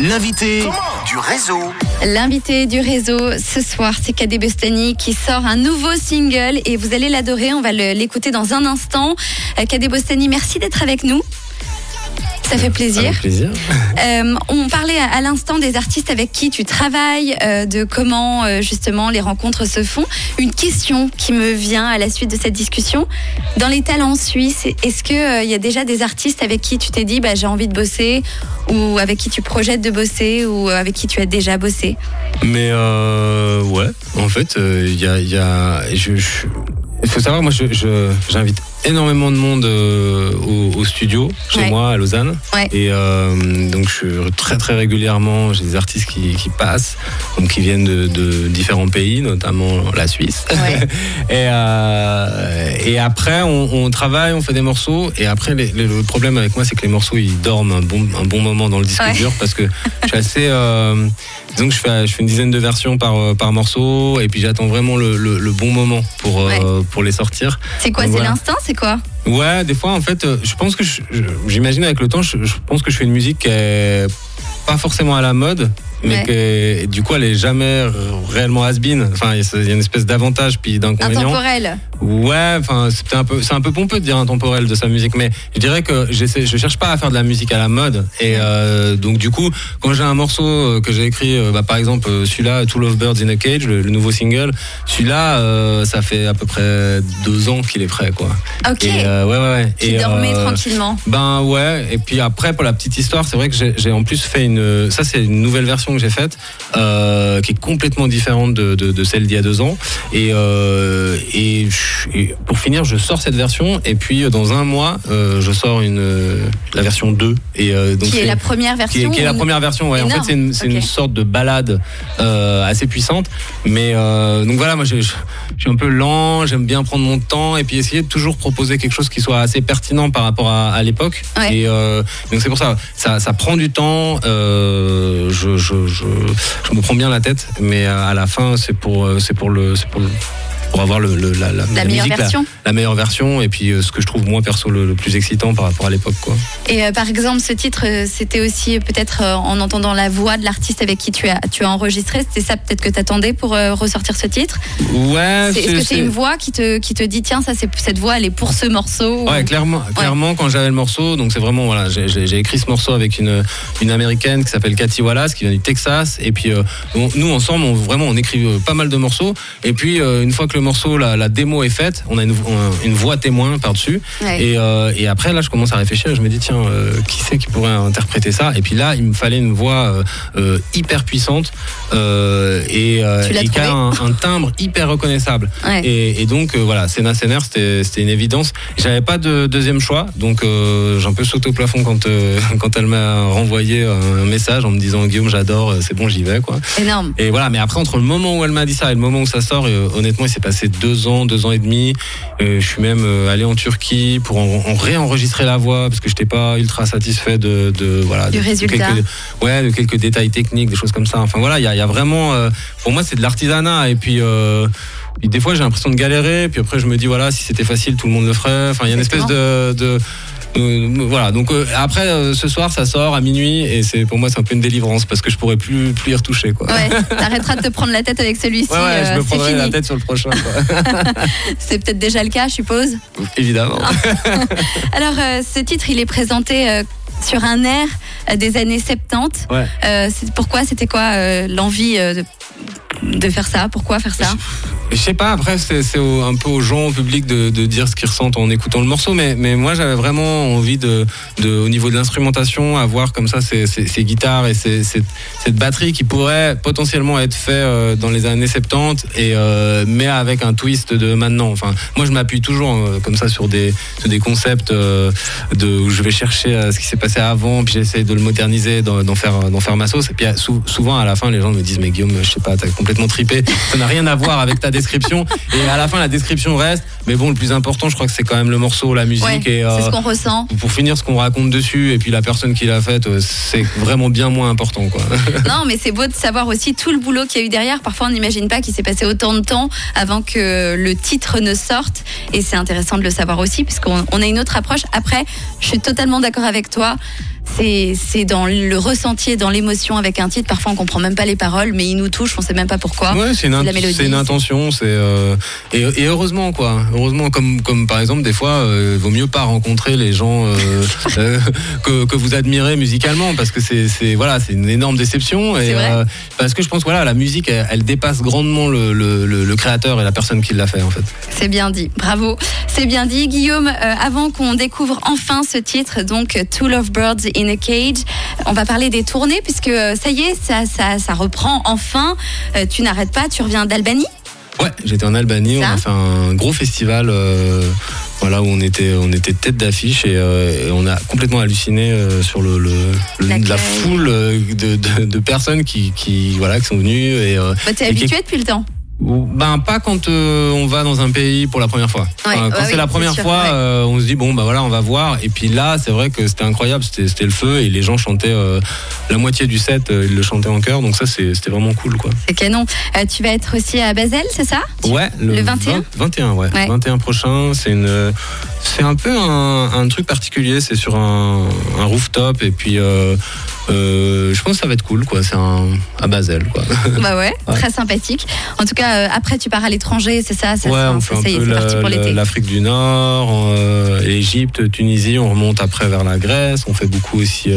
L'invité du réseau. L'invité du réseau ce soir, c'est Kadé Bostani qui sort un nouveau single et vous allez l'adorer. On va le- l'écouter dans un instant. Euh, Kadé Bostani, merci d'être avec nous. Ça fait plaisir. Avec plaisir. Euh, on parlait à, l'instant des artistes avec qui tu travailles, euh, de comment euh, justement les rencontres se font. Une question qui me vient à la suite de cette discussion. Dans les talents suisses, est-ce qu'il y a déjà des artistes avec qui tu t'es dit bah, j'ai envie de bosser ou avec qui tu projettes de bosser ou avec qui tu as déjà bossé? Mais ouais, en fait, il y a, y a je, je- il faut savoir, moi, je, je- j'invite énormément de monde euh, au, au studio chez Ouais. moi à Lausanne. Ouais. Et euh, donc, je suis très très régulièrement. J'ai des artistes qui, qui passent, donc qui viennent de, de différents pays, notamment la Suisse. Ouais. et, euh, et après, on, on travaille, on fait des morceaux. Et après, les- les- le problème avec moi, c'est que les morceaux, ils dorment un bon, un bon moment dans le disque dur parce que je suis assez. Disons que je fais, je fais une dizaine de versions par, par morceau. Et puis, j'attends vraiment le, le- le bon moment pour, pour les sortir. C'est quoi? C'est voilà. Ouais, des fois, en fait, euh, je pense que j'imagine avec le temps, je, je pense que je fais une musique qui est pas forcément à la mode, mais Ouais. que et du coup, elle est jamais r- réellement has-been. Enfin, il y a une espèce d'avantage puis d'inconvénient. Intemporel. Ouais, enfin, c'est un peu, c'est un peu pompeux de dire intemporel de sa musique, mais je dirais que j'essaie, je cherche pas à faire de la musique à la mode. Et euh, donc du coup, quand j'ai un morceau euh, que j'ai écrit, euh, bah, par exemple euh, celui-là, Two Lovebirds in a Cage, le, le nouveau single, celui-là, euh, ça fait à peu près deux ans qu'il est prêt, quoi. Ok. Et euh, ouais, ouais, ouais. tu Et, dormais euh, tranquillement. ben ouais, et puis après pour la petite histoire, c'est vrai que j'ai en plus fait une, ça c'est une nouvelle version que j'ai faite, euh, qui est complètement différente de, de, de celle d'il y a deux ans. Et, euh, et, pour finir, je sors cette version, et puis euh, dans un mois, euh, je sors une, la version 2. Et, donc Qui est c'est- la première qui est, version qui est la première version. Ouais. En fait, c'est une, sorte de balade assez puissante. Mais donc voilà, moi, je, je- je suis un peu lent. J'aime bien prendre mon temps et puis essayer de toujours proposer quelque chose qui soit assez pertinent par rapport à, à l'époque. Ouais. Et donc c'est pour ça, ça, ça prend du temps. Je, je, me prends bien la tête, mais à la fin, c'est pour, euh, c'est pour le- pour avoir le, le- la, la, La la meilleure musique, version. La, meilleure version et puis euh, ce que je trouve moi perso le, le plus excitant par rapport à l'époque quoi. Et euh, par exemple, ce titre, euh, c'était aussi peut-être en entendant la voix de l'artiste avec qui tu as, tu as enregistré. C'était ça peut-être que tu attendais pour ressortir ce titre? Ouais, C'est- Est-ce que c'est une voix qui te, qui te dit, tiens, ça, c'est, cette voix, elle est pour ce morceau ou- Ouais, clairement, clairement quand j'avais le morceau, donc c'est vraiment voilà, j'ai- écrit ce morceau avec une une américaine qui s'appelle Cathy Wallace qui vient du Texas et puis on- nous ensemble on vraiment on écrit pas mal de morceaux et puis une fois que le morceau la, la démo est faite, on a une, on- une voix témoin par dessus Ouais. et, euh, et après là je commence à réfléchir, je me dis tiens euh, qui c'est qui pourrait interpréter ça? Et puis là il me fallait une voix euh, hyper puissante et, qui a un, timbre hyper reconnaissable Ouais. et, et donc voilà, Senna Senner, c'était une évidence. J'avais pas de deuxième choix, donc j'ai un peu sauté au plafond quand quand elle m'a renvoyé un message en me disant Guillaume, j'adore, c'est bon, j'y vais quoi. Énorme. Et voilà, mais après entre le moment où elle m'a dit ça et le moment où ça sort, honnêtement, il s'est passé deux ans, deux ans et demi. Euh, je suis même euh, allé en Turquie pour en, en réenregistrer la voix parce que j'étais pas ultra satisfait de, de voilà Du de- de résultat. quelques- ouais, de quelques détails techniques, des choses comme ça. Enfin voilà, il y a, il y a vraiment, euh, pour moi, c'est de l'artisanat. Et puis, des fois, j'ai l'impression de galérer. Puis après, je me dis voilà, si c'était facile, tout le monde le ferait. Enfin, il y a une espèce de, de voilà donc euh, après euh, ce soir ça sort à minuit et c'est pour moi c'est un peu une délivrance parce que je pourrais plus plus y retoucher quoi Ouais, t'arrêteras de te prendre la tête avec celui-ci. Ouais, ouais, je euh, me c'est prendrai la fini. tête sur le prochain. C'est peut-être déjà le cas, je suppose. évidemment. Alors, euh, ce titre, il est présenté euh, sur un air euh, des années 70. Ouais. Euh, pourquoi C'était quoi euh, l'envie euh, de, de faire ça? Pourquoi faire ça? Je sais pas, après, c'est un peu aux gens, au public, de, de dire ce qu'ils ressentent en écoutant le morceau, mais, mais moi, j'avais vraiment envie, de, de, au niveau de l'instrumentation, avoir comme ça ces, ces, ces guitares et ces, cette batterie qui pourrait potentiellement être fait euh, dans les années 70, et, euh, mais avec un twist de maintenant. Enfin, moi, je m'appuie toujours euh, comme ça sur des, sur des concepts euh, de, où je vais chercher euh, ce qui s'est passé avant, puis j'essaie de le moderniser, d'en faire, d'en faire ma sauce. Et puis, sou- souvent, à la fin, les gens me disent, mais Guillaume, je sais pas, t'as complètement tripé, ça n'a rien à voir avec ta description. Et à la fin, la description reste. Mais bon, le plus important, je crois que c'est quand même le morceau, la musique. Ouais, et, euh, c'est ce qu'on ressent. pour finir, ce qu'on raconte dessus, et puis la personne qui l'a faite, euh, c'est vraiment bien moins important, quoi. Non, mais c'est beau de savoir aussi tout le boulot qu'il y a eu derrière. Parfois, on n'imagine pas qu'il s'est passé autant de temps avant que le titre ne sorte. Et c'est intéressant de le savoir aussi, puisqu'on on a une autre approche. Après, je suis totalement d'accord avec toi. C'est dans le ressenti dans l'émotion avec un titre. Parfois, on comprend même pas les paroles, mais il nous touche, on sait même pas pourquoi. Ouais, c'est une, une, intention, c'est euh, et, et, heureusement quoi. Heureusement, comme comme par exemple des fois, euh, vaut mieux pas rencontrer les gens euh, que, que, vous admirez musicalement parce que c'est voilà, c'est une énorme déception et parce que je pense voilà, la musique, elle, dépasse grandement le, le, le, créateur et la personne qui l'a fait en fait. C'est bien dit, bravo, c'est bien dit, Guillaume. avant qu'on découvre enfin ce titre, donc Two Love Birds in a Cage. On va parler des tournées puisque euh, ça y est, ça, ça, ça reprend enfin. Euh, tu n'arrêtes pas, tu reviens d'Albanie Ouais, j'étais en Albanie, on a fait un gros festival euh, voilà, où on était, on était tête d'affiche et, on a complètement halluciné sur le, la foule de, personnes qui, qui, voilà, qui sont venues. Et, bah, T'es habitué depuis le temps ben pas quand euh, on va dans un pays pour la première fois. quand c'est la première fois, euh, on se dit bon bah voilà on va voir. Et puis là c'est vrai que c'était incroyable, c'était le feu et les gens chantaient euh, la moitié du set, ils le chantaient en chœur. Donc ça c'était vraiment cool quoi. C'est canon. tu vas être aussi à Basel, c'est ça? Ouais. Le, 21. 21 ouais. 21 prochain. C'est une c'est un peu un, truc particulier. C'est sur un, un, rooftop et puis euh, je pense que ça va être cool, quoi. C'est à Basel, quoi. Bah ouais, très sympathique. En tout cas, euh, après, tu pars à l'étranger, c'est ça, Ouais, on fait un peu l'Afrique du Nord, euh, l'Égypte, Tunisie. On remonte après vers la Grèce. On fait beaucoup aussi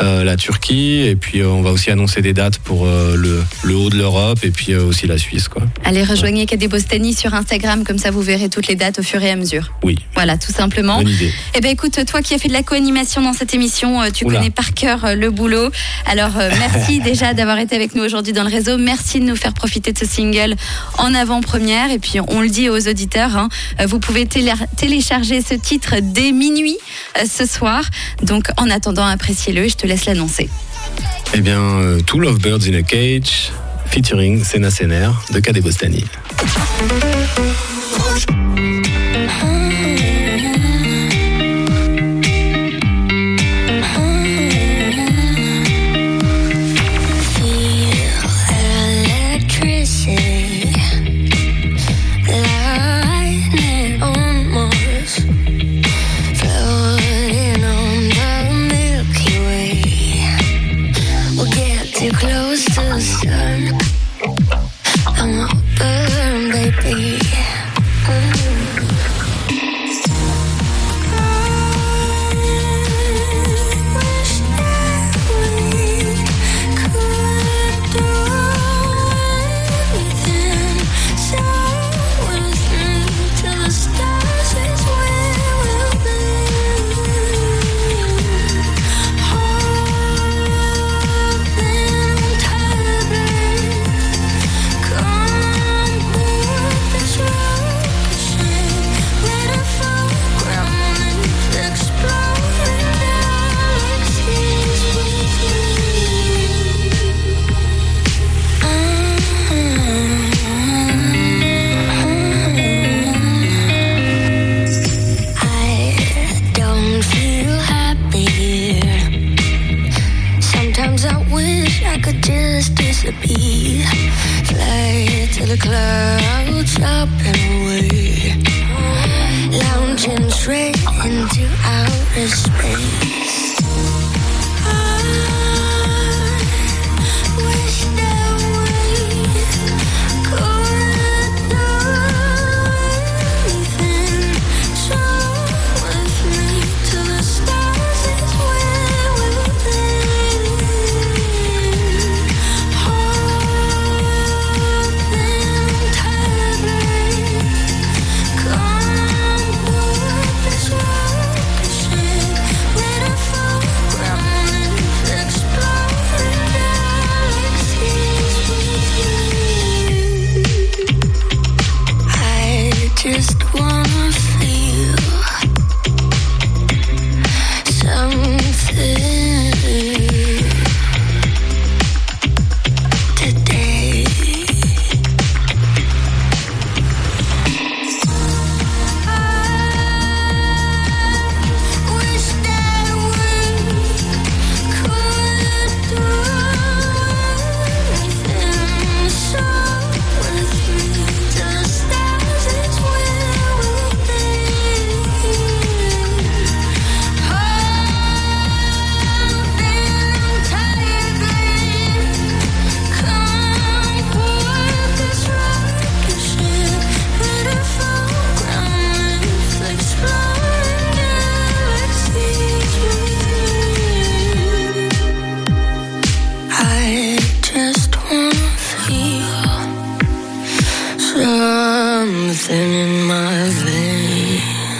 la Turquie. Et puis, on va aussi annoncer des dates pour le, haut de l'Europe et puis aussi la Suisse, quoi. Allez, rejoignez Kadé Bostani sur Instagram, comme ça vous verrez toutes les dates au fur et à mesure. Oui. Voilà, tout simplement. Bonne idée. Eh ben, écoute, toi qui as fait de la co-animation dans cette émission, tu connais par cœur le boulot. Alors euh, merci déjà d'avoir été avec nous aujourd'hui dans le réseau. Merci de nous faire profiter de ce single en avant-première. Et puis on le dit aux auditeurs, hein, euh, vous pouvez télécharger ce titre dès minuit euh, ce soir. Donc en attendant, appréciez-le. Je te laisse l'annoncer. Eh bien, Two Lovebirds in a Cage, featuring Sena Sener de Kadé Bostani.